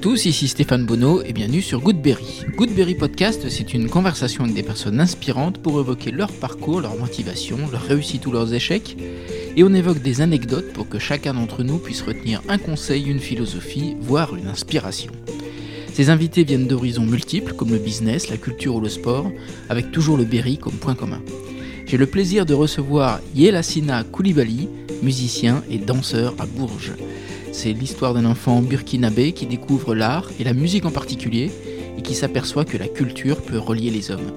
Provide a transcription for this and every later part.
tous, ici Stéphane Bonneau et bienvenue sur Goodberry. Goodberry Podcast, c'est une conversation avec des personnes inspirantes pour évoquer leur parcours, leur motivation, leur réussite ou leurs échecs. Et on évoque des anecdotes pour que chacun d'entre nous puisse retenir un conseil, une philosophie, voire une inspiration. Ces invités viennent d'horizons multiples comme le business, la culture ou le sport, avec toujours le Berry comme point commun. J'ai le plaisir de recevoir Yelassina Koulibaly, musicien et danseur à Bourges. C'est l'histoire d'un enfant burkinabé qui découvre l'art et la musique en particulier et qui s'aperçoit que la culture peut relier les hommes.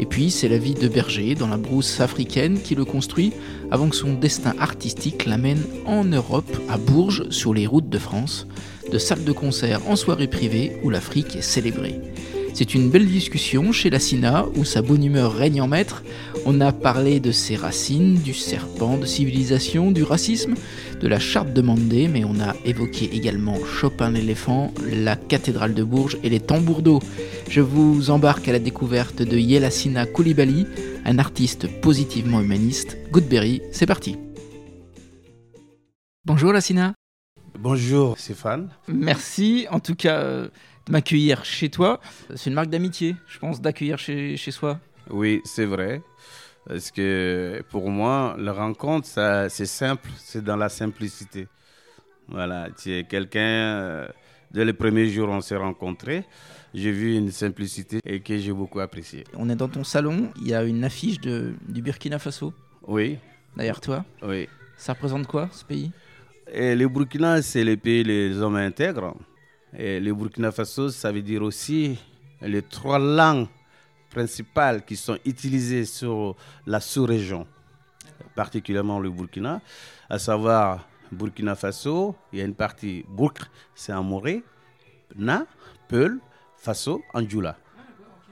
Et puis c'est la vie de berger dans la brousse africaine qui le construit avant que son destin artistique l'amène en Europe, à Bourges, sur les routes de France, de salles de concert en soirée privée où l'Afrique est célébrée. C'est une belle discussion chez la Sina où sa bonne humeur règne en maître. On a parlé de ses racines, du serpent, de civilisation, du racisme, de la charte de Mandé, mais on a évoqué également Chopin l'éléphant, la cathédrale de Bourges et les tambours d'eau. Je vous embarque à la découverte de Yelassina Koulibaly, un artiste positivement humaniste. Goodberry, c'est parti. Bonjour Lassina. Bonjour Stéphane. Merci en tout cas euh, de m'accueillir chez toi. C'est une marque d'amitié, je pense, d'accueillir chez, chez soi. Oui, c'est vrai. Parce que pour moi, la rencontre, c'est simple, c'est dans la simplicité. Voilà, tu es quelqu'un, euh, dès les premiers jours, on s'est rencontrés. J'ai vu une simplicité et que j'ai beaucoup apprécié. On est dans ton salon, il y a une affiche de, du Burkina Faso. Oui. Derrière toi. Oui. Ça représente quoi, ce pays? Et Le Burkina, c'est le pays les hommes intègres. Et le Burkina Faso, ça veut dire aussi les trois langues principales qui sont utilisées sur la sous-région, particulièrement le Burkina, à savoir Burkina Faso, il y a une partie Burk, c'est en Moré, Na, Peul, Faso, Anjula.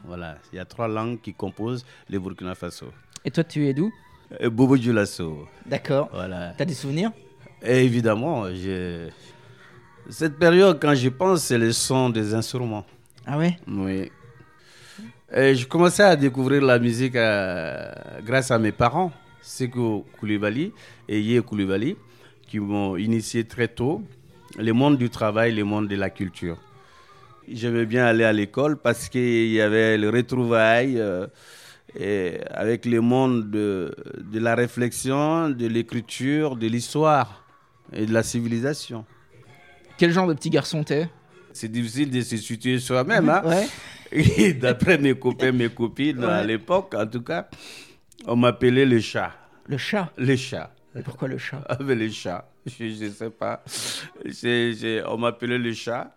Voilà, il y a trois langues qui composent le Burkina Faso. Et toi, tu es d'où? Euh, Bobo Djoulasso. D'accord. Voilà. Tu as des souvenirs? Évidemment, j'ai cette période, quand j'y pense, c'est le son des instruments. Ah ouais? Oui. Et je commençais à découvrir la musique euh, grâce à mes parents, Seko Koulibaly et Yé Koulibaly, qui m'ont initié très tôt le monde du travail, le monde de la culture. J'aimais bien aller à l'école parce qu'il y avait le retrouvailles euh, et avec le monde de, de la réflexion, de l'écriture, de l'histoire et de la civilisation. Quel genre de petit garçon t'es? C'est difficile de se situer soi-même. Hein? Ouais. D'après mes copains, mes copines, à l'époque, en tout cas, on m'appelait le chat. Le chat? Le chat. Et pourquoi le chat? Ah, Le chat. Je ne sais pas. on m'appelait le chat.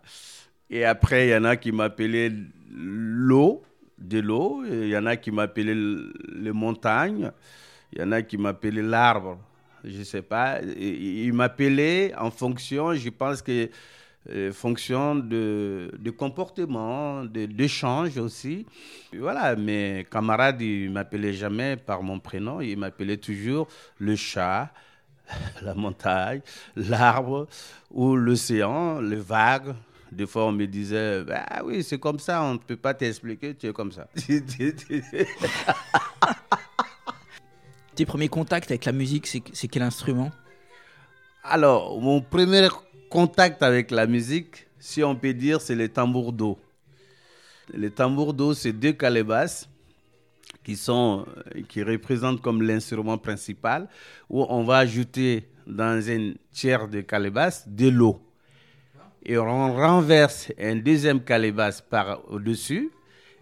Et après, il y en a qui m'appelaient l'eau, de l'eau. Il y en a qui m'appelaient les montagnes. Il y en a qui m'appelaient l'arbre je ne sais pas. Il m'appelait en fonction, je pense que euh, fonction de, de comportement, d'échange aussi. voilà, mes camarades, ils ne m'appelaient jamais par mon prénom, ils m'appelaient toujours le chat, la montagne, l'arbre ou l'océan, les vagues. Des fois, on me disait, ah oui, c'est comme ça, on ne peut pas t'expliquer, tu es comme ça. Tes premiers contacts avec la musique, c'est quel instrument? Alors, mon premier contact avec la musique, si on peut dire, c'est les tambours d'eau. Les tambours d'eau, c'est deux calebasses qui, sont, qui représentent comme l'instrument principal, où on va ajouter dans un tiers de calebasse de l'eau. Et on renverse un deuxième calebasse par au-dessus,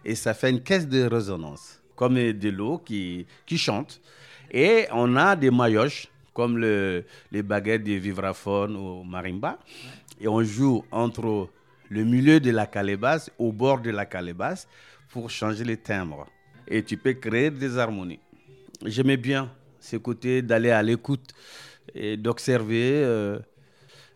et ça fait une caisse de résonance, comme de l'eau qui, qui chante. Et on a des maillotches, comme le, les baguettes de vibraphone ou marimba. Et on joue entre le milieu de la calebasse, au bord de la calebasse, pour changer les timbres. Et tu peux créer des harmonies. J'aimais bien ce côté d'aller à l'écoute et d'observer euh,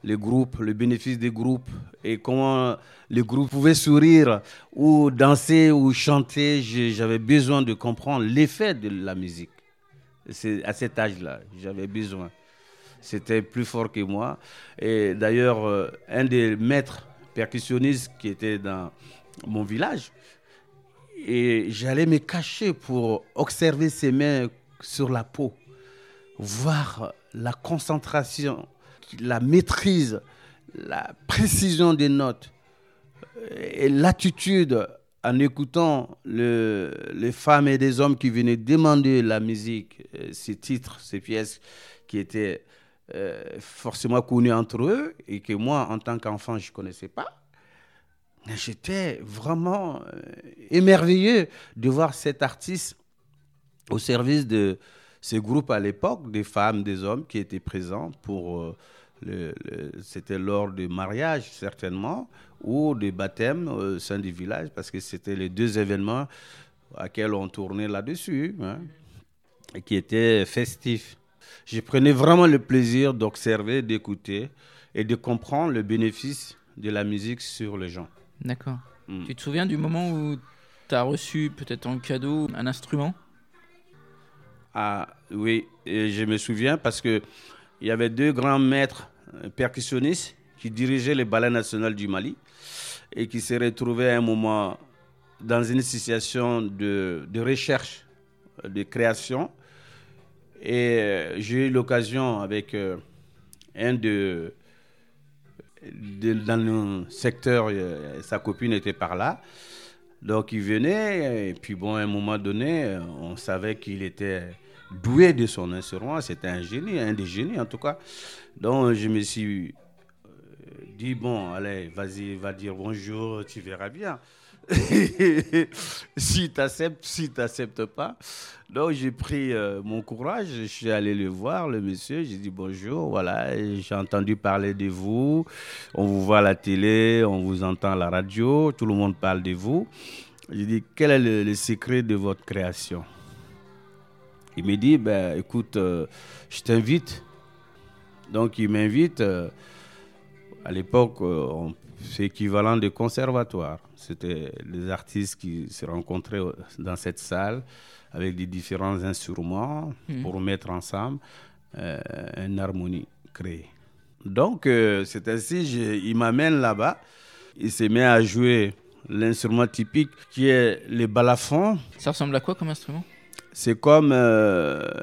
les groupes, le bénéfice des groupes et comment les groupes pouvaient sourire ou danser ou chanter. J'avais besoin de comprendre l'effet de la musique. C'est à cet âge-là, j'avais besoin. C'était plus fort que moi. Et d'ailleurs, euh, un des maîtres percussionnistes qui était dans mon village, et j'allais me cacher pour observer ses mains sur la peau, voir la concentration, la maîtrise, la précision des notes. Et l'attitude en écoutant le, les femmes et des hommes qui venaient demander la musique, euh, ces titres, ces pièces qui étaient euh, forcément connues entre eux et que moi, en tant qu'enfant, je ne connaissais pas. J'étais vraiment euh, émerveillé de voir cet artiste au service de ces groupes à l'époque, des femmes, des hommes qui étaient présents pour... c'était lors du mariage certainement, ou des baptêmes au sein du village, parce que c'était les deux événements à quels on tournait là-dessus, hein, et qui étaient festifs. Je prenais vraiment le plaisir d'observer, d'écouter et de comprendre le bénéfice de la musique sur les gens. D'accord. Mm. Tu te souviens du moment où tu as reçu peut-être en cadeau un instrument? Ah oui, et je me souviens parce que il y avait deux grands maîtres percussionnistes qui dirigeait les ballets nationaux du Mali et qui s'est retrouvé à un moment dans une situation de, de recherche, de création. Et euh, j'ai eu l'occasion avec euh, un de, dans le secteur, euh, sa copine était par là. Donc il venait, et puis bon, à un moment donné, on savait qu'il était doué de son instrument, c'était un génie, un des génies en tout cas. Donc je me suis dis, bon, allez, vas-y, va dire bonjour, tu verras bien. si tu acceptes, si tu n'acceptes pas. Donc j'ai pris euh, mon courage, je suis allé le voir, le monsieur, j'ai dit bonjour, voilà, j'ai entendu parler de vous, on vous voit à la télé, on vous entend à la radio, tout le monde parle de vous. J'ai dit, quel est le, secret de votre création? Il me dit, ben, écoute, euh, je t'invite. Donc il m'invite. Euh, à l'époque, euh, c'est équivalent de conservatoire. C'était les artistes qui se rencontraient euh, dans cette salle avec des différents instruments hmm. pour mettre ensemble une harmonie créée. Donc, c'est ainsi, il m'amène là-bas. Il se met à jouer l'instrument typique qui est le balafon. Ça ressemble à quoi comme instrument? C'est comme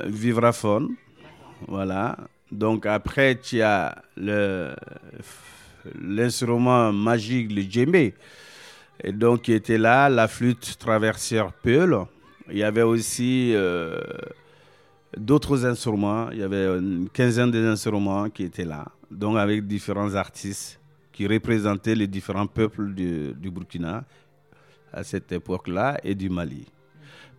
vibraphone. Voilà. Donc après, tu as l'instrument magique, le djembé, et donc qui était là, la flûte traversière Peul. Il y avait aussi euh, d'autres instruments, il y avait une quinzaine d'instruments qui étaient là, donc avec différents artistes qui représentaient les différents peuples du, Burkina à cette époque-là et du Mali.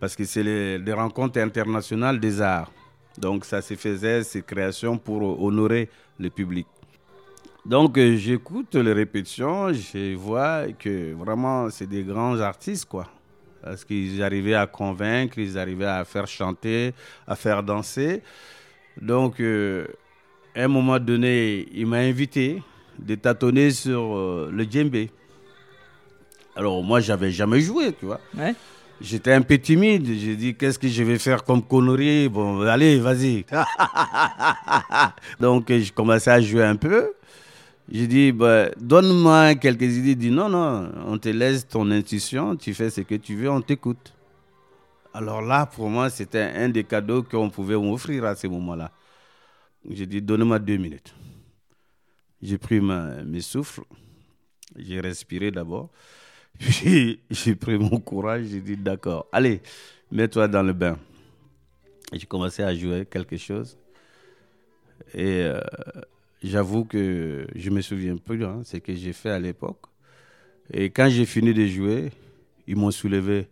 Parce que c'est les, rencontres internationales des arts. Donc ça se faisait, ces créations, pour honorer le public. Donc euh, j'écoute les répétitions, je vois que vraiment c'est des grands artistes, quoi. Parce qu'ils arrivaient à convaincre, ils arrivaient à faire chanter, à faire danser. Donc, euh, à un moment donné, il m'a invité de tâtonner sur euh, le djembé. Alors, moi, j'avais jamais joué, tu vois. J'étais un peu timide. J'ai dit, qu'est-ce que je vais faire comme connerie? Bon, allez, vas-y. Donc, je commençais à jouer un peu. J'ai dit, bah, donne-moi quelques idées. Il dit, non, non, on te laisse ton intuition, tu fais ce que tu veux, on t'écoute. Alors là, pour moi, c'était un des cadeaux qu'on pouvait m'offrir à ce moment-là. J'ai dit, donne-moi deux minutes. J'ai pris mes souffles, j'ai respiré d'abord. J'ai pris mon courage, j'ai dit d'accord, allez, mets-toi dans le bain. J'ai commencé à jouer quelque chose. Et euh, j'avoue que je me souviens plus hein, ce que j'ai fait à l'époque. Et quand j'ai fini de jouer, ils m'ont soulevé,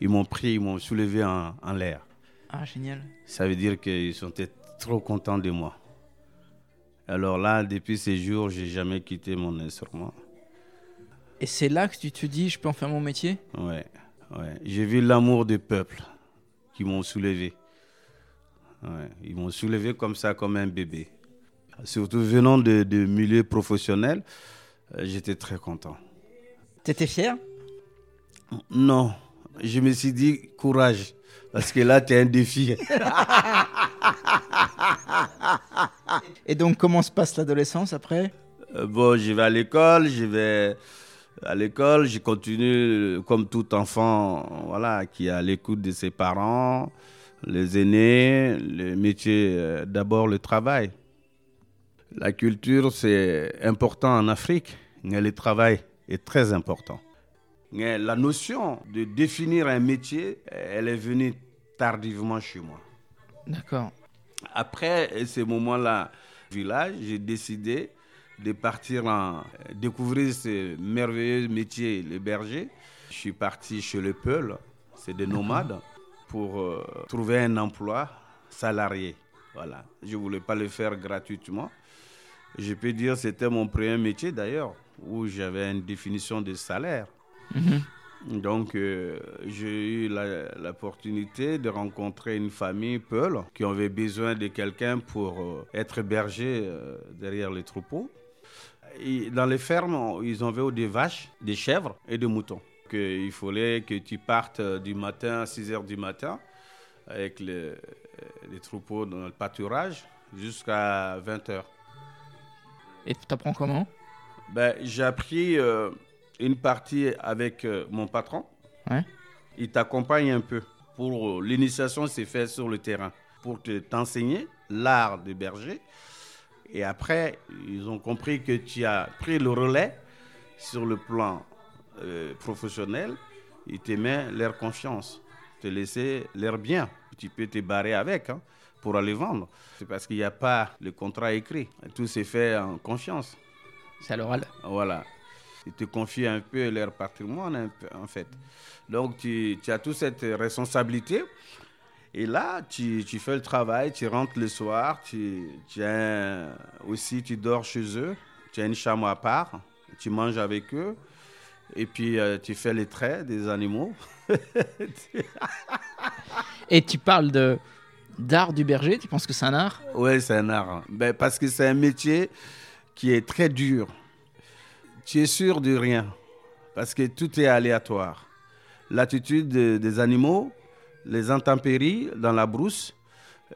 ils m'ont pris, ils m'ont soulevé en, en l'air. Ah, génial. Ça veut dire qu'ils sont trop contents de moi. Alors là, depuis ces jours, j'ai jamais quitté mon instrument. Et c'est là que tu te dis, je peux en faire mon métier? Ouais, ouais. J'ai vu l'amour des peuples qui m'ont soulevé. Ouais. Ils m'ont soulevé comme ça, comme un bébé. Surtout venant de, de milieu professionnel, euh, j'étais très content. T'étais fier? Non. Je me suis dit, courage. Parce que là, tu es un défi. Et donc, comment se passe l'adolescence après? Euh, Bon, je vais à l'école, je vais à l'école, je continue comme tout enfant voilà, qui est à l'écoute de ses parents, les aînés, le métier, euh, d'abord le travail. La culture, c'est important en Afrique, mais le travail est très important. Mais la notion de définir un métier, elle est venue tardivement chez moi. D'accord. Après ces moments-là, village, j'ai décidé de partir en découvrir ce merveilleux métier, les bergers. Je suis parti chez le Peul, c'est des nomades, pour euh, trouver un emploi salarié. Voilà, je ne voulais pas le faire gratuitement. Je peux dire que c'était mon premier métier d'ailleurs, où j'avais une définition de salaire. Mhm. Donc, euh, j'ai eu l'opportunité de rencontrer une famille Peul qui avait besoin de quelqu'un pour euh, être berger derrière les troupeaux dans les fermes, ils avaient des vaches, des chèvres et des moutons. il fallait que tu partes du matin à 6 h du matin avec les, troupeaux dans le pâturage jusqu'à 20 h. Et tu apprends comment? Ben, J'ai appris euh, une partie avec euh, mon patron. Il t'accompagne un peu. Pour euh, l'initiation, c'est fait sur le terrain pour t'enseigner l'art de berger et après, ils ont compris que tu as pris le relais sur le plan euh, professionnel. Ils te mettent leur confiance, te laisser leur bien. Tu peux te barrer avec hein, pour aller vendre. C'est parce qu'il n'y a pas le contrat écrit. Tout s'est fait en confiance. C'est à l'oral. Voilà. Ils te confient un peu leur patrimoine, en fait. Donc, tu, tu as toute cette responsabilité. Et là, tu, tu, fais le travail, tu rentres le soir, tu, tu as aussi tu dors chez eux, tu as une chambre à part, tu manges avec eux, et puis euh, tu fais les traits des animaux. et tu parles de d'art du berger, tu penses que c'est un art? Oui, c'est un art. Ben, parce que c'est un métier qui est très dur. Tu es sûr de rien, parce que tout est aléatoire. L'attitude des animaux, les intempéries dans la brousse,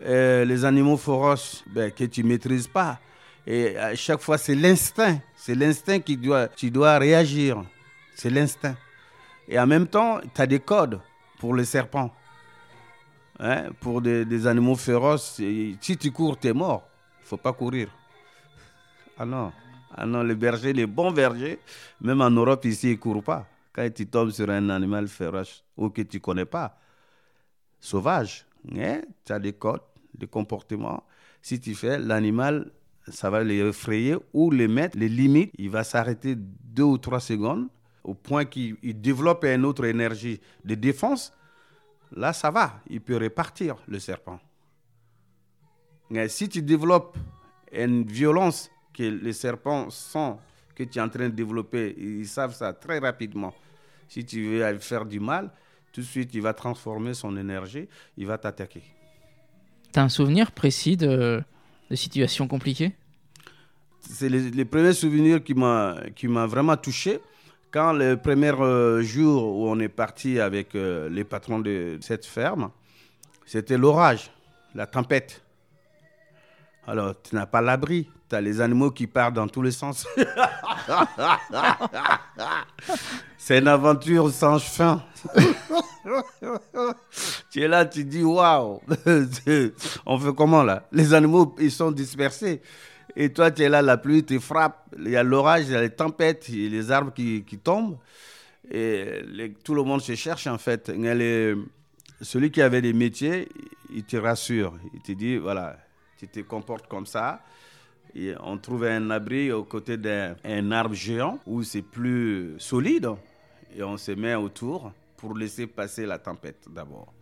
euh, les animaux féroces ben, que tu maîtrises pas. Et à chaque fois, c'est l'instinct. C'est l'instinct qui doit, tu dois réagir. C'est l'instinct. Et en même temps, tu as des codes pour les serpents. Hein, pour des, animaux féroces, si tu cours, tu es mort. Il faut pas courir. Ah non. Ah non, les bergers, les bons bergers, même en Europe, ici, ils ne courent pas. Quand tu tombes sur un animal féroce ou que tu connais pas, sauvage. Hein? Tu as des codes, des comportements. Si tu fais, l'animal, ça va les effrayer ou les mettre, les limites. Il va s'arrêter deux ou trois secondes au point qu'il développe une autre énergie de défense. Là, ça va. Il peut repartir, le serpent. Mais si tu développes une violence que les serpents sentent que tu es en train de développer, ils savent ça très rapidement. Si tu veux faire du mal, tout de suite, il va transformer son énergie, il va t'attaquer. Tu as un souvenir précis de, de situations compliquées? C'est les, premiers souvenirs qui m'ont vraiment touché. Quand le premier euh, jour où on est parti avec euh, les patrons de cette ferme, c'était l'orage, la tempête. Alors, tu n'as pas l'abri. Tu as les animaux qui partent dans tous les sens. C'est une aventure sans fin. tu es là, tu dis waouh. On fait comment là? Les animaux, ils sont dispersés. Et toi, tu es là, la pluie te frappe. Il y a l'orage, il y a les tempêtes, il y a les arbres qui, qui tombent. Et tout le monde se cherche en fait. celui qui avait des métiers, il te rassure. Il te dit voilà, tu te comportes comme ça. On trouve un abri aux côtés d'un arbre géant où c'est plus solide et on se met autour pour laisser passer la tempête d'abord.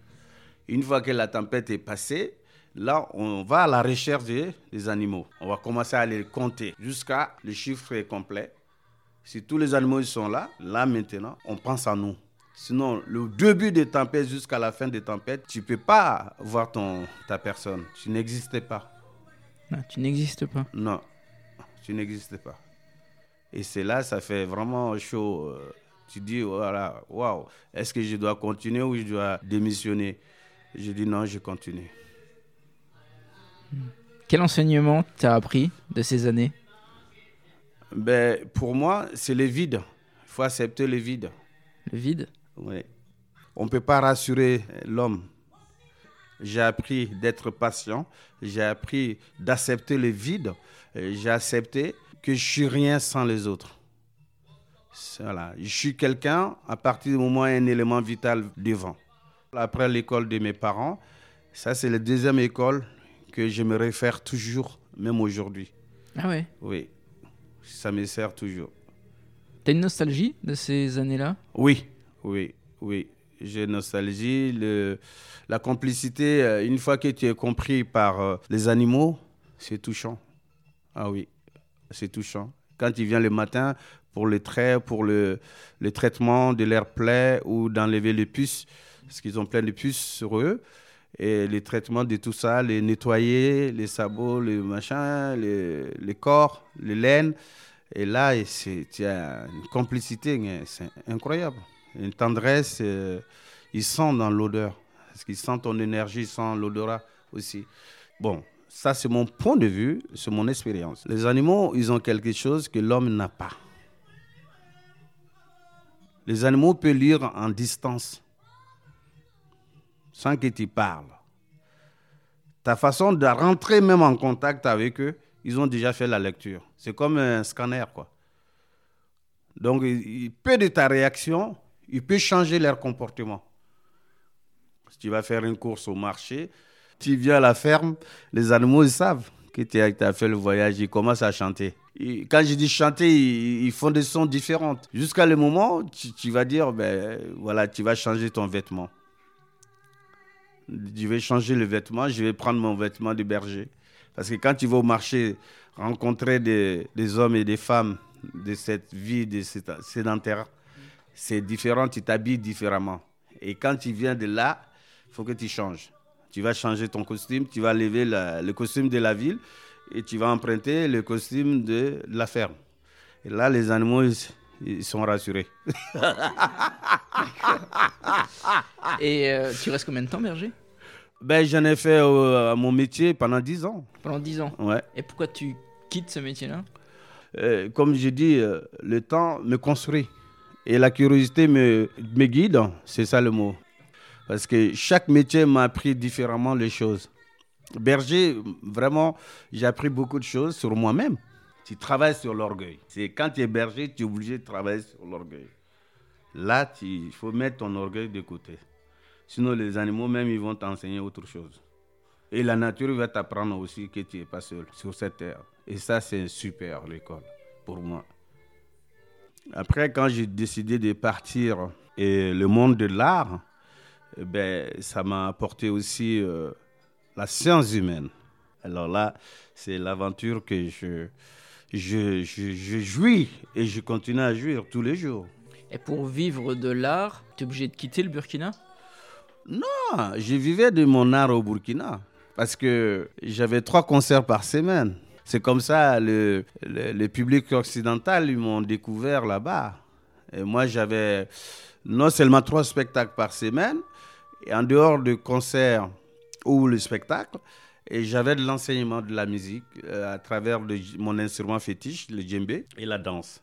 Une fois que la tempête est passée, là, on va à la recherche des, animaux. On va commencer à les compter jusqu'à le chiffre complet. Si tous les animaux sont là, là maintenant, on pense à nous. Sinon, le début des tempêtes jusqu'à la fin des tempêtes, tu ne peux pas voir ton, ta personne. Tu n'existais pas. Non, tu n'existes pas. Non, tu n'existes pas. Et c'est là, ça fait vraiment chaud. Euh, tu dis, voilà, waouh, est-ce que je dois continuer ou je dois démissionner? Je dis non, je continue. Quel enseignement t'as appris de ces années? Ben, Pour moi, c'est le vide. Il faut accepter le vide. Le vide? Oui. On ne peut pas rassurer l'homme. J'ai appris d'être patient. J'ai appris d'accepter le vide. J'ai accepté que je suis rien sans les autres. Voilà. Je suis quelqu'un, à partir du moment où un élément vital devant. Après l'école de mes parents, ça c'est la deuxième école que je me réfère toujours, même aujourd'hui. Ah ouais? Oui, ça me sert toujours. T'as une nostalgie de ces années-là? Oui, oui, oui. J'ai nostalgie. La complicité, euh, une fois que tu es compris par euh, les animaux, c'est touchant. Ah oui, c'est touchant. Quand tu viens le matin pour le trait, pour le, traitement de leurs plaies ou d'enlever les puces, parce qu'ils ont plein de puces sur eux, et les traitements de tout ça, les nettoyer, les sabots, les machins, les, corps, les laines. Et là, c'est il une complicité, c'est incroyable. Une tendresse, euh, ils sentent dans l'odeur. Parce qu'ils sentent ton énergie, ils sentent l'odorat aussi. Bon, ça c'est mon point de vue, c'est mon expérience. Les animaux, ils ont quelque chose que l'homme n'a pas. Les animaux peuvent lire en distance, sans que tu parles. Ta façon de rentrer même en contact avec eux, ils ont déjà fait la lecture. C'est comme un scanner, quoi. Donc, il peut de ta réaction, il peut changer leur comportement. Si tu vas faire une course au marché, tu viens à la ferme, les animaux, ils savent que tu as, fait le voyage, ils commencent à chanter. quand je dis chanter, ils, font des sons différents. Jusqu'à le moment tu, tu, vas dire, ben voilà, tu vas changer ton vêtement. Je vais changer le vêtement, je vais prendre mon vêtement de berger. Parce que quand tu vas au marché rencontrer des, hommes et des femmes de cette vie de sédentaire, c'est différent, tu t'habilles différemment. Et quand tu viens de là, il faut que tu changes. Tu vas changer ton costume, tu vas lever le costume de la ville et tu vas emprunter le costume de la ferme. Et là, les animaux, ils, sont rassurés. et euh, tu restes combien de temps, berger? Ben, J'en ai fait euh, mon métier pendant 10 ans. Pendant 10 ans? Ouais. Et pourquoi tu quittes ce métier-là? Euh, Comme je dis, le temps me construit. Et la curiosité me, guide, c'est ça le mot. Parce que chaque métier m'a appris différemment les choses. Berger, vraiment, j'ai appris beaucoup de choses sur moi-même. Tu travailles sur l'orgueil. C'est quand tu es berger, tu es obligé de travailler sur l'orgueil. Là, il faut mettre ton orgueil de côté. Sinon, les animaux même, ils vont t'enseigner autre chose. Et la nature va t'apprendre aussi que tu n'es pas seul sur cette terre. Et ça, c'est super, l'école, pour moi. Après, quand j'ai décidé de partir et le monde de l'art, eh ben, ça m'a apporté aussi euh, la science humaine. Alors là, c'est l'aventure que je, je, je, jouis et je continue à jouir tous les jours. Et pour vivre de l'art, tu es obligé de quitter le Burkina? Non, je vivais de mon art au Burkina parce que j'avais trois concerts par semaine. C'est comme ça, le, le, public occidental, ils m'ont découvert là-bas. Et moi, j'avais non seulement trois spectacles par semaine, et en dehors de concerts ou le spectacle, et j'avais de l'enseignement de la musique euh, à travers mon instrument fétiche, le djembé, et la danse.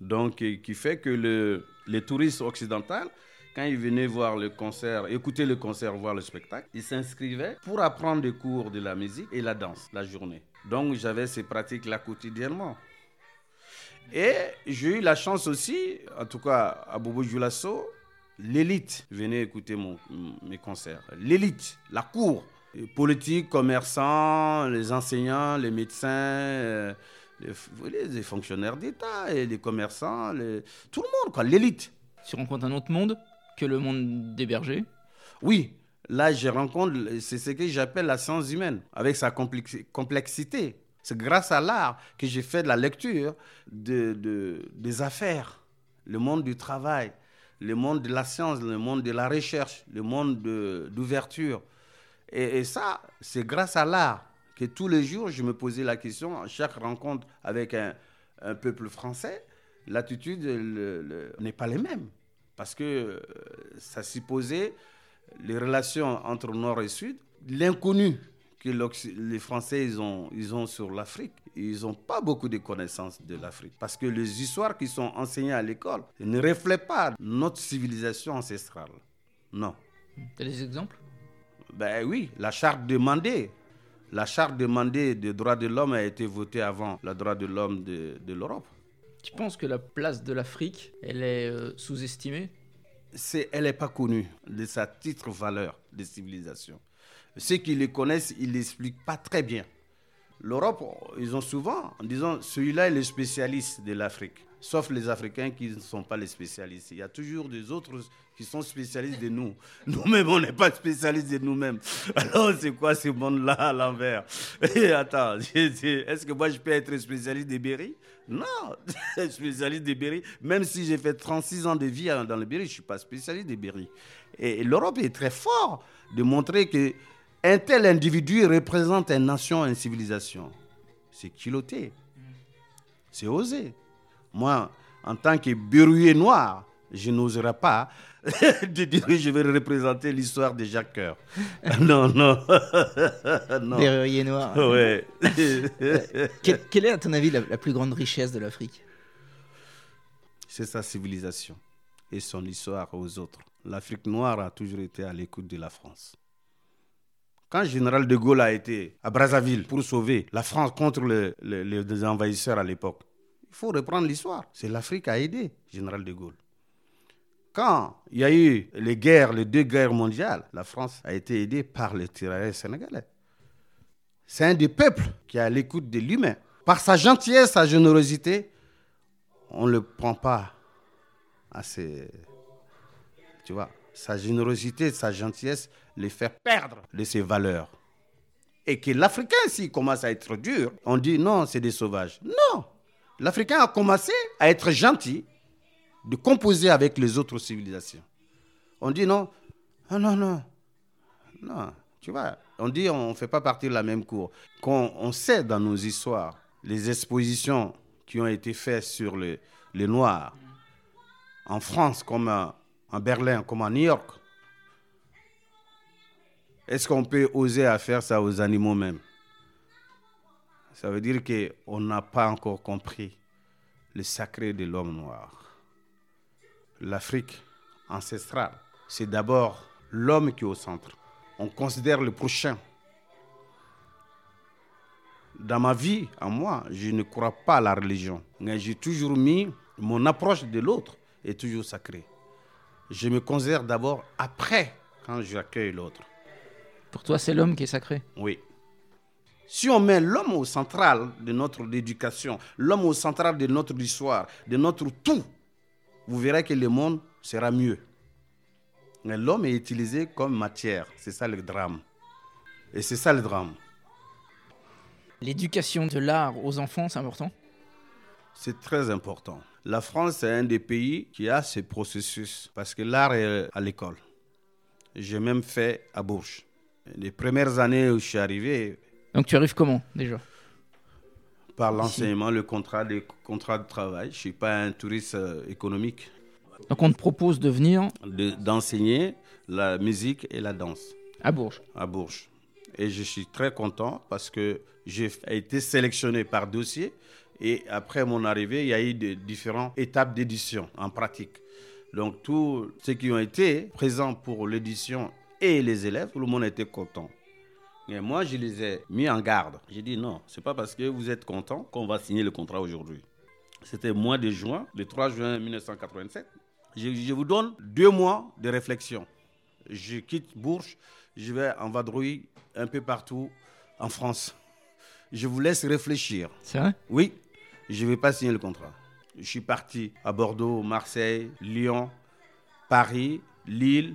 Donc, qui fait que le, les touristes occidentaux, quand ils venaient voir le concert, écouter le concert, voir le spectacle, ils s'inscrivaient pour apprendre des cours de la musique et la danse la journée. Donc j'avais ces pratiques-là quotidiennement. Et j'ai eu la chance aussi, en tout cas à Bobo Julasso, l'élite venait écouter mon, mes concerts. L'élite, la cour, les politiques, commerçants, les enseignants, les médecins, euh, les, les, fonctionnaires d'État et les commerçants, tout le monde, quoi, l'élite. Tu rencontres un autre monde que le monde des bergers? Oui, Là, je rencontre, c'est ce que j'appelle la science humaine, avec sa complexité. C'est grâce à l'art que j'ai fait de la lecture de, des affaires, le monde du travail, le monde de la science, le monde de la recherche, le monde d'ouverture. Et, ça, c'est grâce à l'art que tous les jours, je me posais la question, à chaque rencontre avec un, peuple français, l'attitude n'est pas la même. Parce que euh, ça supposait les relations entre Nord et Sud, l'inconnu que les Français ils ont, ils ont sur l'Afrique. Ils n'ont pas beaucoup de connaissances de l'Afrique parce que les histoires qui sont enseignées à l'école ne reflètent pas notre civilisation ancestrale. Non. Tu as des exemples? Ben oui, la charte demandée. La charte demandée des droits de l'homme a été votée avant le droit de l'homme de, de l'Europe. Tu penses que la place de l'Afrique, elle est euh, sous-estimée? C'est, Elle n'est pas connue de sa titre valeur de civilisation. Ceux qui les connaissent, ils ne l'expliquent pas très bien. L'Europe, ils ont souvent, en disant, celui-là est le spécialiste de l'Afrique. Sauf les Africains qui ne sont pas les spécialistes. Il y a toujours des autres qui sont spécialistes de nous. Nous-mêmes, on n'est pas spécialistes de nous-mêmes. Alors, c'est quoi ce monde-là à l'envers? Et attends, est-ce que moi, je peux être spécialiste des Berry? Non, spécialiste des Berry. Même si j'ai fait 36 ans de vie dans le Berry, je ne suis pas spécialiste des Berry. Et l'Europe est très fort de montrer que un tel individu représente une nation, une civilisation. C'est culotté. C'est osé. Moi, en tant que berruyer noir, je n'oserais pas de dire que je vais représenter l'histoire de Jacques Coeur. Non, non. non. Noir. Ouais. quelle, est, à ton avis, la, la plus grande richesse de l'Afrique? C'est sa civilisation et son histoire aux autres. L'Afrique noire a toujours été à l'écoute de la France. Quand le général de Gaulle a été à Brazzaville pour sauver la France contre les envahisseurs à l'époque, il faut reprendre l'histoire. C'est l'Afrique a aidé général de Gaulle. Quand il y a eu les guerres, les deux guerres mondiales, la France a été aidée par les tirailleurs sénégalais. C'est un des peuples qui est à l'écoute de l'humain. Par sa gentillesse, sa générosité, on ne le prend pas assez. Tu vois, sa générosité, sa gentillesse, les faire perdre de ses valeurs. Et que l'Africain, s'il commence à être dur, on dit non, c'est des sauvages. Non, l'Africain a commencé à être gentil, de composer avec les autres civilisations. On dit non, non, non, non, non, tu vois, on dit on ne fait pas partie de la même cour. Quand on sait dans nos histoires les expositions qui ont été faites sur les, les Noirs, en France comme en Berlin, comme à New York, est-ce qu'on peut oser à faire ça aux animaux même? Ça veut dire qu'on n'a pas encore compris le sacré de l'homme noir. L'Afrique ancestrale, c'est d'abord l'homme qui est au centre. On considère le prochain. Dans ma vie, à moi, je ne crois pas à la religion, mais j'ai toujours mis mon approche de l'autre est toujours sacrée. Je me considère d'abord après quand j'accueille l'autre. Pour toi, c'est l'homme qui est sacré? Oui. Si on met l'homme au central de notre éducation, l'homme au central de notre histoire, de notre tout, vous verrez que le monde sera mieux. Mais l'homme est utilisé comme matière. C'est ça le drame. Et c'est ça le drame. L'éducation de l'art aux enfants, c'est important? C'est très important. La France est un des pays qui a ce processus parce que l'art est à l'école. J'ai même fait à Bourges les premières années où je suis arrivé. Donc tu arrives comment déjà? Par l'enseignement, le contrat, les contrats de travail. Je ne suis pas un touriste euh, économique. Donc on te propose de venir D'enseigner la musique et la danse. À Bourges À Bourges. Et je suis très content parce que j'ai été sélectionné par dossier. Et après mon arrivée, il y a eu de différentes étapes d'édition en pratique. Donc tous ceux qui ont été présents pour l'édition et les élèves, tout le monde était content. Moi, je les ai mis en garde. J'ai dit non, c'est pas parce que vous êtes content qu'on va signer le contrat aujourd'hui. C'était mois de juin, le 3 juin 1987. Je, je, vous donne deux mois de réflexion. Je quitte Bourges, je vais en vadrouille un peu partout en France. Je vous laisse réfléchir. C'est vrai? Oui, je ne vais pas signer le contrat. Je suis parti à Bordeaux, Marseille, Lyon, Paris, Lille,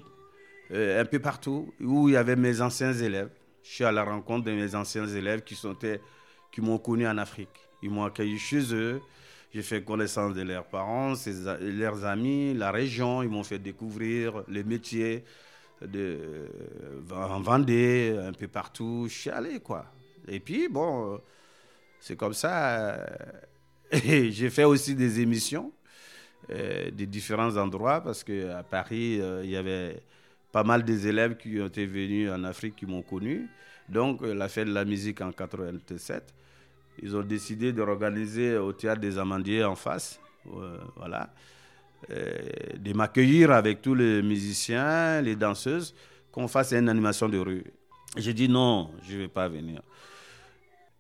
euh, un peu partout où il y avait mes anciens élèves. Je suis à la rencontre de mes anciens élèves qui, sont, qui m'ont connu en Afrique. Ils m'ont accueilli chez eux. J'ai fait connaissance de leurs parents, leurs amis, la région. Ils m'ont fait découvrir les métiers de, euh, en Vendée, un peu partout. Je suis allé, quoi. Et puis, bon, euh, c'est comme ça. J'ai fait aussi des émissions euh, des différents endroits parce qu'à Paris, il y avait pas mal des élèves qui été venus en Afrique qui m'ont connu. Donc, euh, la fête de la musique en 87, ils ont décidé de organiser au théâtre des Amandiers en face, euh, voilà, euh, de m'accueillir avec tous les musiciens, les danseuses, qu'on fasse une animation de rue. J'ai dit non, je ne vais pas venir.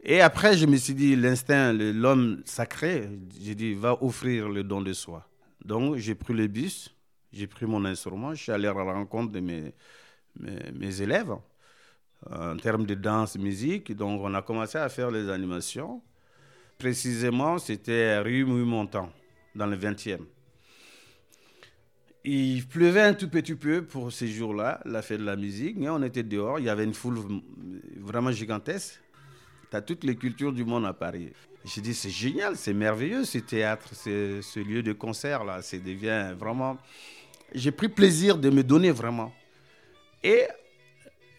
Et après, je me suis dit, l'instinct, l'homme sacré, j'ai dit, va offrir le don de soi. Donc, j'ai pris le bus, j'ai pris mon instrument, je suis allé à la rencontre de mes, mes, élèves en termes de danse, musique. Donc, on a commencé à faire les animations. Précisément, c'était rue Mouille-Montant, dans le 20e. Il pleuvait un tout petit peu pour ces jours-là, la fête de la musique, mais on était dehors, il y avait une foule vraiment gigantesque. Tu as toutes les cultures du monde à Paris. J'ai dit, c'est génial, c'est merveilleux ce théâtre, ce lieu de concert là. C'est devient vraiment. J'ai pris plaisir de me donner vraiment. Et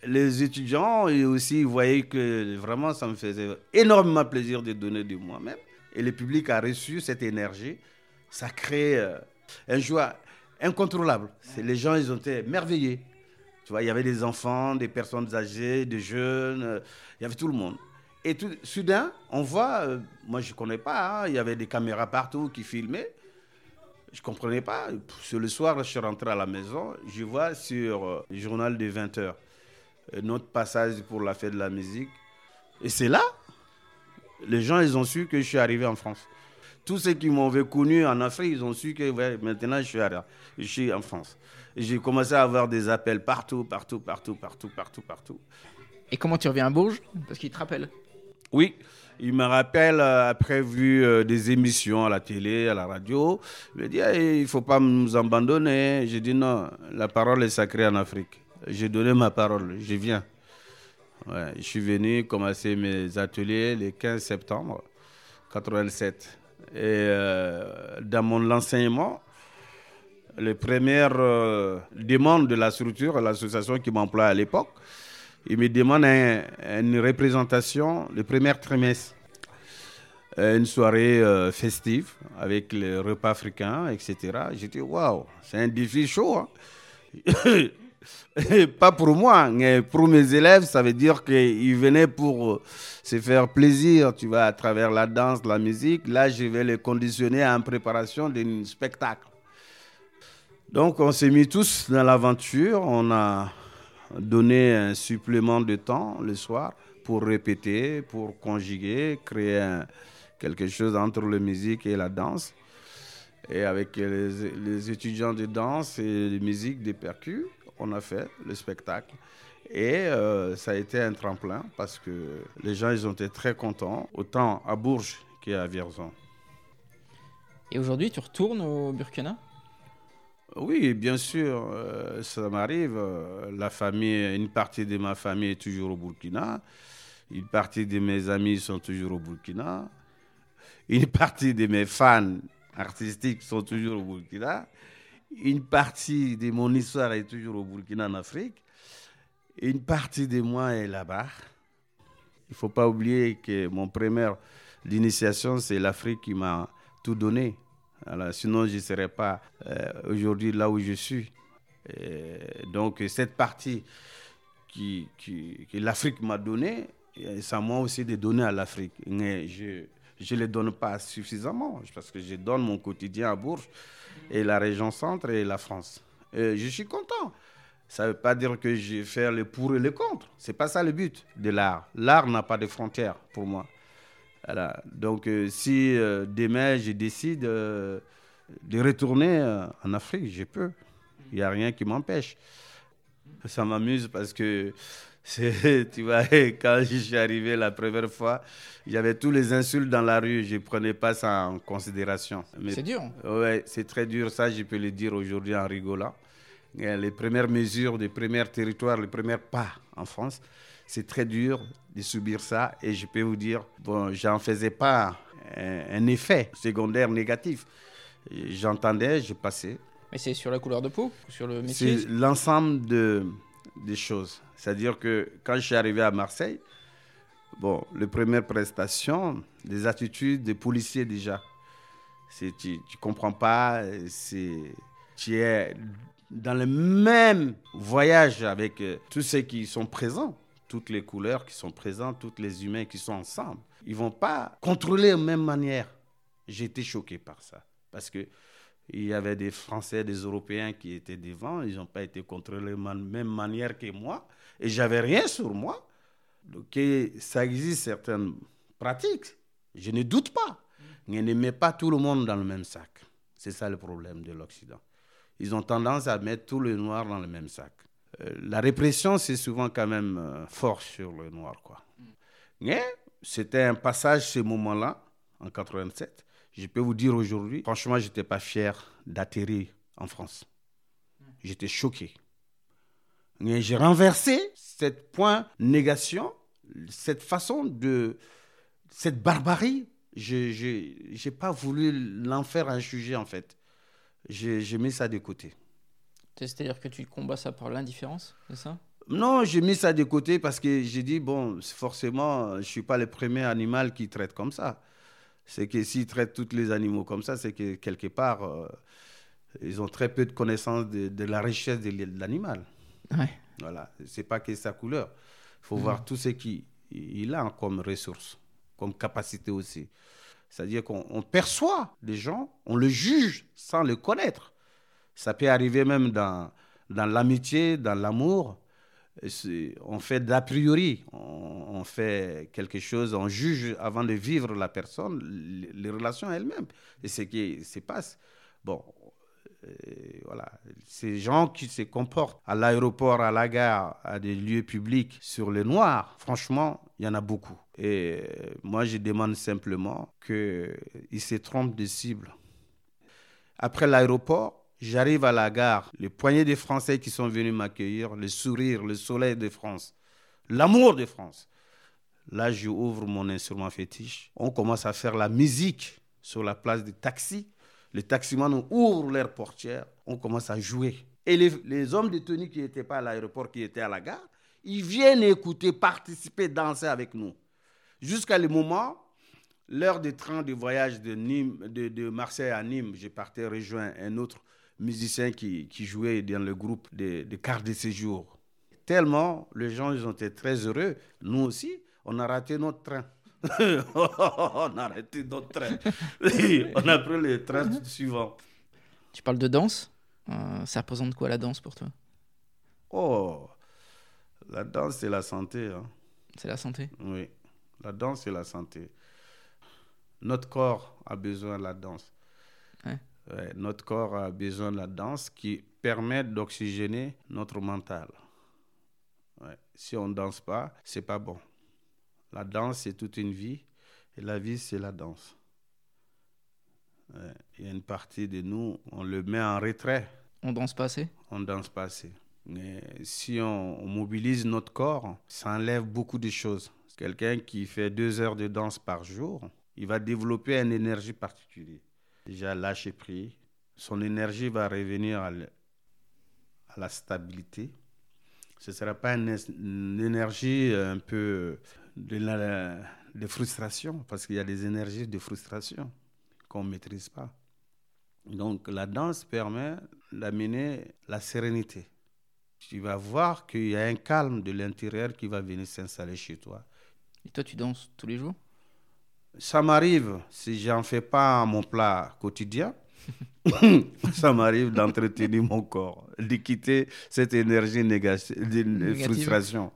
les étudiants aussi voyaient que vraiment ça me faisait énormément plaisir de donner de moi-même. Et le public a reçu cette énergie. Ça crée euh, un joie incontrôlable. Les gens, ils ont été merveilleux. Tu vois, il y avait des enfants, des personnes âgées, des jeunes, euh, il y avait tout le monde. Et tout, soudain, on voit, euh, moi je ne connais pas, hein, il y avait des caméras partout qui filmaient. Je ne comprenais pas. Sur le soir, je suis rentré à la maison, je vois sur euh, le journal des 20 h notre passage pour la fête de la musique. Et c'est là, les gens, ils ont su que je suis arrivé en France. Tous ceux qui m'avaient connu en Afrique, ils ont su que maintenant je suis, je suis en France. J'ai commencé à avoir des appels partout, partout, partout, partout, partout, partout. Et comment tu reviens à Bourges? Parce qu'il te rappelle. Oui, il me rappelle, euh, après vu euh, des émissions à la télé, à la radio, il me dit il ne faut pas nous abandonner. J'ai dit non, la parole est sacrée en Afrique. J'ai donné ma parole, je viens. je suis venu commencer mes ateliers le 15 septembre 87. Et euh, dans mon enseignement, les premières demandes de la structure, l'association qui m'emploie à l'époque, il me demande une représentation le premier trimestre. Euh, une soirée euh, festive avec les repas africains, etc. J'étais waouh, c'est un défi chaud. Hein. pas pour moi, mais pour mes élèves, ça veut dire qu'ils venaient pour euh, se faire plaisir, tu vois, à travers la danse, la musique. Là, je vais les conditionner une préparation d'un spectacle. Donc, on s'est mis tous dans l'aventure. On a donner un supplément de temps le soir pour répéter, pour conjuguer, créer quelque chose entre la musique et la danse. Et avec les, étudiants de danse et de musique, des percus, on a fait le spectacle. Et euh, ça a été un tremplin parce que les gens ils ont été très contents, autant à Bourges qu'à Vierzon. Et aujourd'hui, tu retournes au Burkina? Oui, bien sûr, euh, ça m'arrive. Euh, la famille, une partie de ma famille est toujours au Burkina. Une partie de mes amis sont toujours au Burkina. Une partie de mes fans artistiques sont toujours au Burkina. Une partie de mon histoire est toujours au Burkina, en Afrique. Une partie de moi est là-bas. Il ne faut pas oublier que mon premier d'initiation, c'est l'Afrique qui m'a tout donné sinon, je ne serais pas euh, aujourd'hui là où je suis. donc, cette partie qui, que l'Afrique m'a donnée, c'est à moi aussi de donner à l'Afrique. Mais je ne les donne pas suffisamment parce que je donne mon quotidien à Bourges et la région centre et la France. je suis content. Ça ne veut pas dire que je vais faire le pour et le contre. Ce n'est pas ça le but de l'art. L'art n'a pas de frontières pour moi. Voilà. Donc, euh, si euh, demain je décide euh, de retourner en Afrique, je peux. Il n'y a rien qui m'empêche. Ça m'amuse parce que, tu vois, quand je suis arrivé la première fois, il y avait tous les insultes dans la rue. Je ne prenais pas ça en considération. C'est dur. Oui, c'est très dur. Ça, je peux le dire aujourd'hui en rigolant. Les premières mesures, les premiers territoires, les premiers pas en France, c'est très dur de subir ça et je peux vous dire, bon, j'en faisais pas un, effet secondaire négatif. J'entendais, je passais. Mais c'est sur la couleur de peau sur le métier? C'est l'ensemble de, des choses. C'est-à-dire que quand je suis arrivé à Marseille, bon, les premières prestations, les attitudes des policiers déjà, tu ne comprends pas, tu es dans le même voyage avec euh, tous ceux qui sont présents toutes les couleurs qui sont présentes, tous les humains qui sont ensemble. Ils vont pas contrôler de la même manière. J'ai été choqué par ça. Parce que il y avait des Français, des Européens qui étaient devant. Ils n'ont pas été contrôlés de la même manière que moi. Et j'avais rien sur moi. Donc, ça existe certaines pratiques, je ne doute pas. Mais ne met pas tout le monde dans le même sac. C'est ça le problème de l'Occident. Ils ont tendance à mettre tout le noir dans le même sac. Euh, la répression, c'est souvent quand même euh, fort sur le noir. Quoi. Mais c'était un passage, ce moment-là, en 87. Je peux vous dire aujourd'hui, franchement, je n'étais pas fier d'atterrir en France. J'étais choqué. Mais j'ai renversé cette point négation, cette façon de, cette barbarie. Je n'ai pas voulu l'en faire un sujet, en fait. J'ai mis ça de côté. C'est-à-dire que tu combats ça par l'indifférence, c'est ça? Non, j'ai mis ça de côté parce que j'ai dit, bon, forcément, je ne suis pas le premier animal qui traite comme ça. C'est que s'ils traitent tous les animaux comme ça, c'est que quelque part, euh, ils ont très peu de connaissance de, la richesse de l'animal. Ouais. Voilà, c'est pas que sa couleur. Il faut voir tout ce qu'il a comme ressources, comme capacité aussi. C'est-à-dire qu'on perçoit les gens, on le juge sans le connaître. Ça peut arriver même dans, dans l'amitié, dans l'amour. On fait d'a priori, on, fait quelque chose, on juge avant de vivre la personne, les, relations elles-mêmes et ce qui se passe. Bon, euh, voilà, ces gens qui se comportent à l'aéroport, à la gare, à des lieux publics sur le noir, franchement, il y en a beaucoup. Et euh, moi, je demande simplement qu'ils se trompent de cible. Après l'aéroport, J'arrive à la gare, les poignées de Français qui sont venus m'accueillir, le sourire, le soleil de France, l'amour de France. Là, je ouvre mon instrument fétiche. On commence à faire la musique sur la place des taxis. Les taximans ouvrent leurs portières. On commence à jouer. Et les, hommes de tenue qui n'étaient pas à l'aéroport, qui étaient à la gare, ils viennent écouter, participer, danser avec nous. Jusqu'à le moment l'heure de train de voyage de, de, Marseille à Nîmes, je partais rejoindre un autre musiciens qui, qui jouaient dans le groupe de, de quart de séjour. Tellement, les gens ils ont été très heureux. Nous aussi, on a raté notre train. on a raté notre train. on a pris le train suivant. Tu parles de danse? Euh, Ça représente quoi la danse pour toi? Oh, la danse, c'est la santé. Hein. C'est la santé? Oui, la danse, c'est la santé. Notre corps a besoin de la danse. Notre corps a besoin de la danse qui permet d'oxygéner notre mental. Si on ne danse pas, c'est pas bon. La danse, c'est toute une vie et la vie, c'est la danse. Il y a une partie de nous, on le met en retrait. On danse pas assez? On danse pas assez. Mais si on, mobilise notre corps, ça enlève beaucoup de choses. Quelqu'un qui fait deux heures de danse par jour, il va développer une énergie particulière déjà lâché prise. Son énergie va revenir à, la stabilité. Ce ne sera pas une, énergie un peu de, de frustration, parce qu'il y a des énergies de frustration qu'on ne maîtrise pas. Donc la danse permet d'amener la sérénité. Tu vas voir qu'il y a un calme de l'intérieur qui va venir s'installer chez toi. Et toi, tu danses tous les jours? Ça m'arrive, si j'en fais pas mon plat quotidien, ça m'arrive d'entretenir mon corps, de quitter cette énergie négative, de frustration.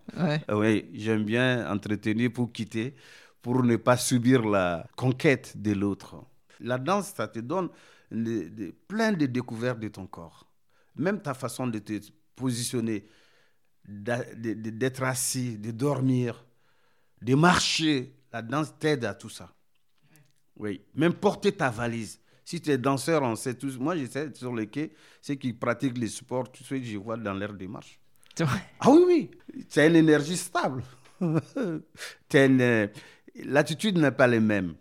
Oui, j'aime bien entretenir pour quitter, pour ne pas subir la conquête de l'autre. La danse, ça te donne plein de découvertes de ton corps. Même ta façon de te positionner, d'être assis, de dormir, de marcher, la danse t'aide à tout ça. Oui. Même porter ta valise. Si tu es danseur, on sait tous. Moi, j'essaie sur les quais, ceux qui pratiquent les sports, tout ce que je vois dans leur démarche. Ah oui, oui. Tu as une énergie stable. L'attitude n'est pas la même.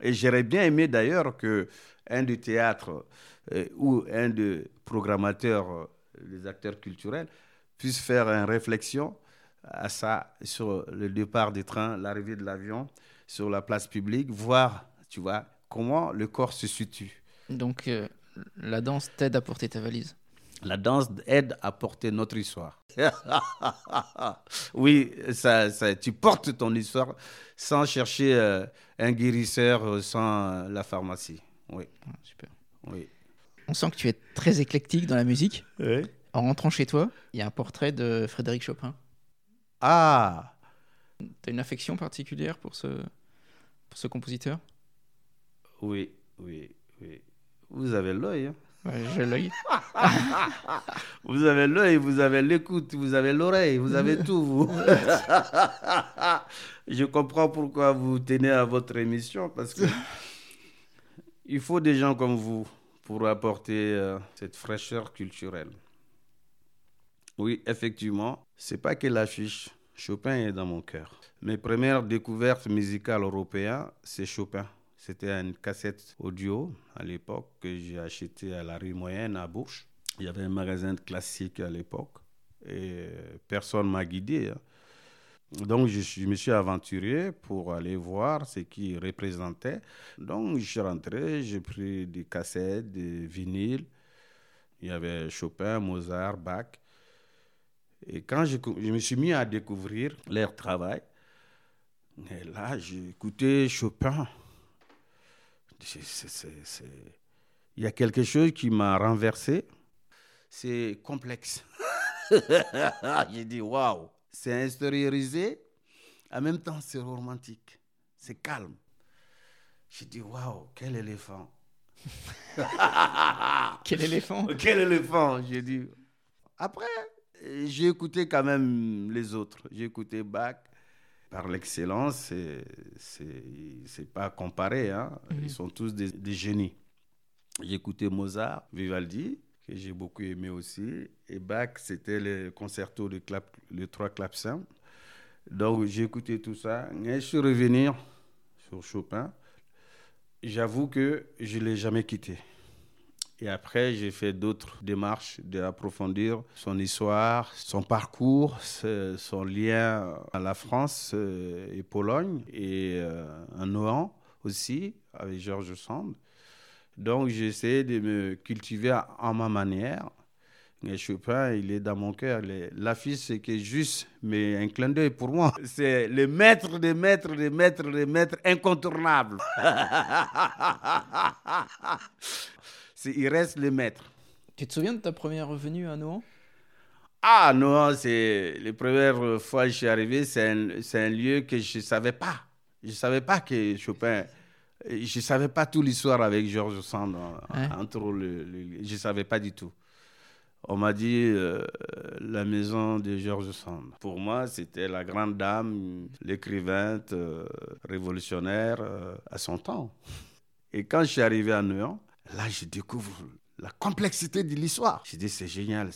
Et j'aurais bien aimé d'ailleurs que un du théâtre euh, ou un des programmateurs euh, des acteurs culturels puisse faire une réflexion à ça sur le départ du train, l'arrivée de l'avion, sur la place publique, voir, tu vois, comment le corps se situe. Donc, euh, la danse t'aide à porter ta valise La danse aide à porter notre histoire. oui, ça, ça, tu portes ton histoire sans chercher euh, un guérisseur, euh, sans la pharmacie. Oui. Ah, super. Oui. On sent que tu es très éclectique dans la musique. Oui. En rentrant chez toi, il y a un portrait de Frédéric Chopin. Ah Tu as une affection particulière pour ce, pour ce compositeur? Oui, oui, oui. Vous avez l'œil. Hein ouais, J'ai l'œil. vous avez l'œil, vous avez l'écoute, vous avez l'oreille, vous avez tout. Vous. Je comprends pourquoi vous tenez à votre émission parce que il faut des gens comme vous pour apporter euh, cette fraîcheur culturelle. Oui, effectivement, c'est pas que l'affiche. Chopin est dans mon cœur. Mes premières découvertes musicales européennes, c'est Chopin. C'était une cassette audio à l'époque que j'ai acheté à la rue Moyenne à Bourges. Il y avait un magasin de classiques à l'époque et personne m'a guidé. Hein. Donc je, me suis aventuré pour aller voir ce qui représentait. Donc je suis rentré, j'ai pris des cassettes, des vinyles. Il y avait Chopin, Mozart, Bach. Et quand je, je me suis mis à découvrir leur travail, et là j'ai écouté Chopin. Il y a quelque chose qui m'a renversé. C'est complexe. j'ai dit waouh c'est intériorisé, en même temps c'est romantique, c'est calme. J'ai dit, waouh, quel éléphant. quel éléphant Quel éléphant, j'ai dit. Après, j'ai écouté quand même les autres. J'ai écouté Bach. Par l'excellence, c'est pas comparé. Hein? Mhm. Ils sont tous des, des génies. J'ai écouté Mozart, Vivaldi, que j'ai beaucoup aimé aussi. Et Bach, c'était le concerto de clap, le trois clavecins. Donc j'ai écouté tout ça. Et je suis revenu sur Chopin. J'avoue que je ne l'ai jamais quitté. Et après, j'ai fait d'autres démarches d'approfondir son histoire, son parcours, son lien à la France et Pologne, et un euh, Nohant aussi, avec Georges Sand. Donc j'essaie de me cultiver à, ma manière. Mais Chopin, il est dans mon cœur. L'affiche, c'est que juste, mais un clin d'œil pour moi. C'est le maître des maîtres, des maîtres, des maîtres incontournables. il reste le maître. Tu te souviens de ta première revenue à Nohant? Ah, Nohant, c'est les premières fois que je suis arrivé, c'est un, un, lieu que je ne savais pas. Je ne savais pas que Chopin je ne savais pas toute l'histoire avec Georges Sand. Entre le, je ne savais pas du tout. On m'a dit euh, la maison de Georges Sand. Pour moi, c'était la grande dame, l'écrivain euh, révolutionnaire euh, à son temps. Et quand je suis arrivé à Néant, là, je découvre la complexité de l'histoire. Je dis, c'est génial.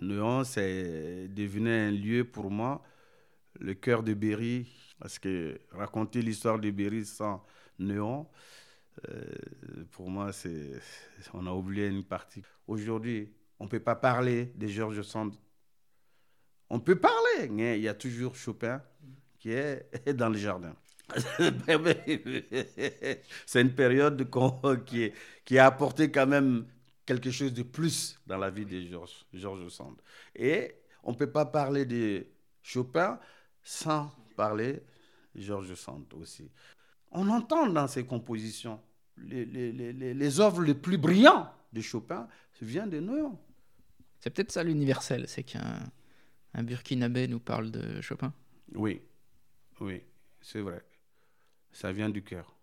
Néant, c'est devenu un lieu pour moi, le cœur de Berry, parce que raconter l'histoire de Berry sans néon, euh, pour moi, c'est, on a oublié une partie. Aujourd'hui, on ne peut pas parler de Georges Sand. On peut parler, mais il y a toujours Chopin qui est dans le jardin. c'est une période qui, qui a apporté quand même quelque chose de plus dans la vie de Georges, Georges Sand. Et on ne peut pas parler de Chopin sans parler Georges Sand aussi. On entend dans ses compositions les, les, les, les œuvres les plus brillantes de Chopin viennent de Noyon. C'est peut-être ça l'universel, c'est qu'un un Burkinabé nous parle de Chopin. Oui, oui, c'est vrai. Ça vient du cœur.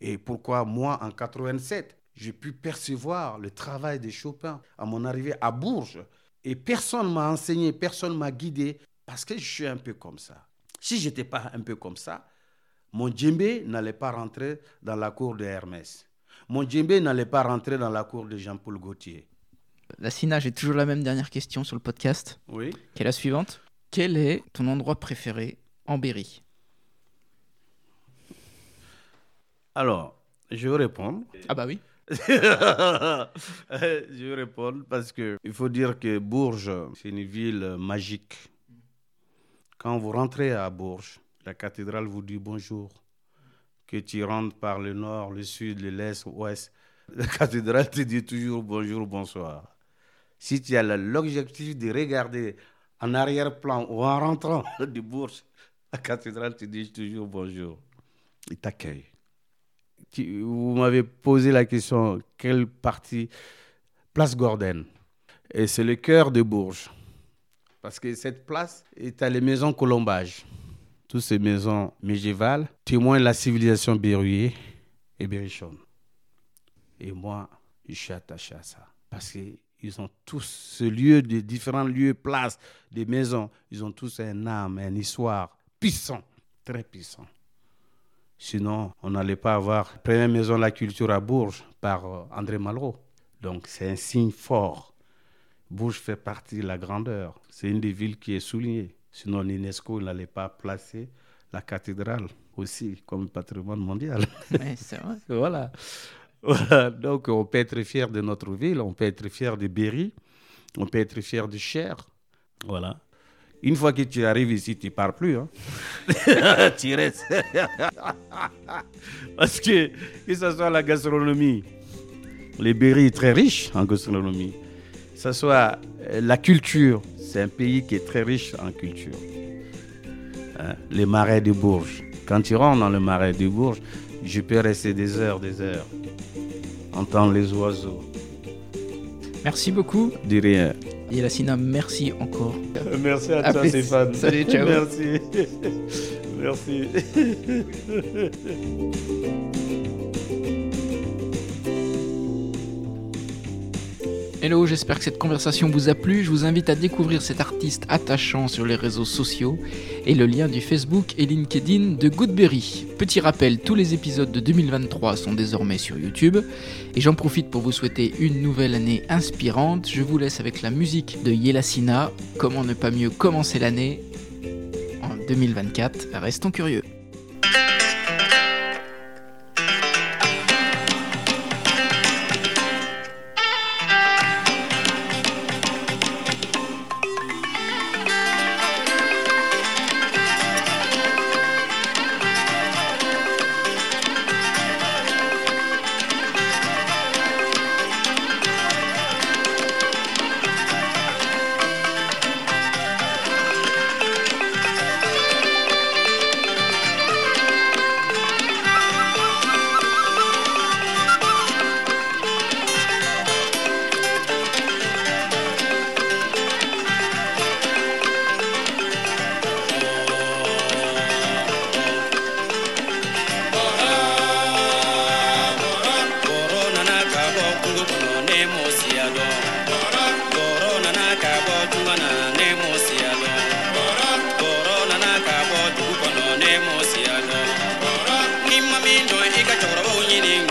Et pourquoi moi, en 87, j'ai pu percevoir le travail de Chopin à mon arrivée à Bourges et personne m'a enseigné, personne m'a guidé parce que je suis un peu comme ça. Si je n'étais pas un peu comme ça, mon djembé n'allait pas rentrer dans la cour de Hermès. Mon djembé n'allait pas rentrer dans la cour de Jean-Paul Gaultier. La Sina, j'ai toujours la même dernière question sur le podcast. Oui. Qui est la suivante? Quel est ton endroit préféré en Berry? Alors, je vais répondre. Ah bah oui. je vais répondre parce que il faut dire que Bourges, c'est une ville magique. Quand vous rentrez à Bourges, la cathédrale vous dit bonjour. Que tu rentres par le nord, le sud, l'est, l'ouest, la cathédrale te dit toujours bonjour, bonsoir. Si tu as l'objectif de regarder en arrière-plan ou en rentrant de Bourges, la cathédrale te dit toujours bonjour. Il t'accueille. Vous m'avez posé la question, quelle partie Place Gordon? Et c'est le cœur de Bourges. Parce que cette place est à les maisons Colombage. toutes ces maisons médiévales témoignent la civilisation berruyer et berrichonne. Et moi, je suis attaché à ça. Parce qu'ils ont tous ce lieu, des différents lieux, places, des maisons, ils ont tous un âme, une histoire puissant, très puissant. Sinon, on n'allait pas avoir la première maison de la culture à Bourges par euh, André Malraux. Donc, c'est un signe fort. Bourges fait partie de la grandeur. C'est une des villes qui est soulignée. Sinon, l'UNESCO n'allait pas placer la cathédrale aussi comme patrimoine mondial. c'est vrai. voilà. Donc, on peut être fier de notre ville, on peut être fier de Berry, on peut être fier de Cher. Voilà. Une fois que tu arrives ici, tu ne pars plus. Hein. tu restes. Parce que, que ce soit la gastronomie, les Berry est très riche en gastronomie. Que ce soit euh, la culture, c'est un pays qui est très riche en culture. Hein, Les marais de Bourges. Quand tu rentres dans le marais de Bourges, je peux rester des heures, des heures. Entendre les oiseaux. Merci beaucoup. De rien. Yelassina, merci encore. Merci à, À toi. Stéphane. Salut, ciao. Merci. Merci. Hello, j'espère que cette conversation vous a plu. Je vous invite à découvrir cet artiste attachant sur les réseaux sociaux et le lien du Facebook et LinkedIn de Goodberry. Petit rappel, tous les épisodes de 2023 sont désormais sur YouTube et j'en profite pour vous souhaiter une nouvelle année inspirante. Je vous laisse avec la musique de Yelassina. Comment ne pas mieux commencer l'année en 2024 Restons curieux. it.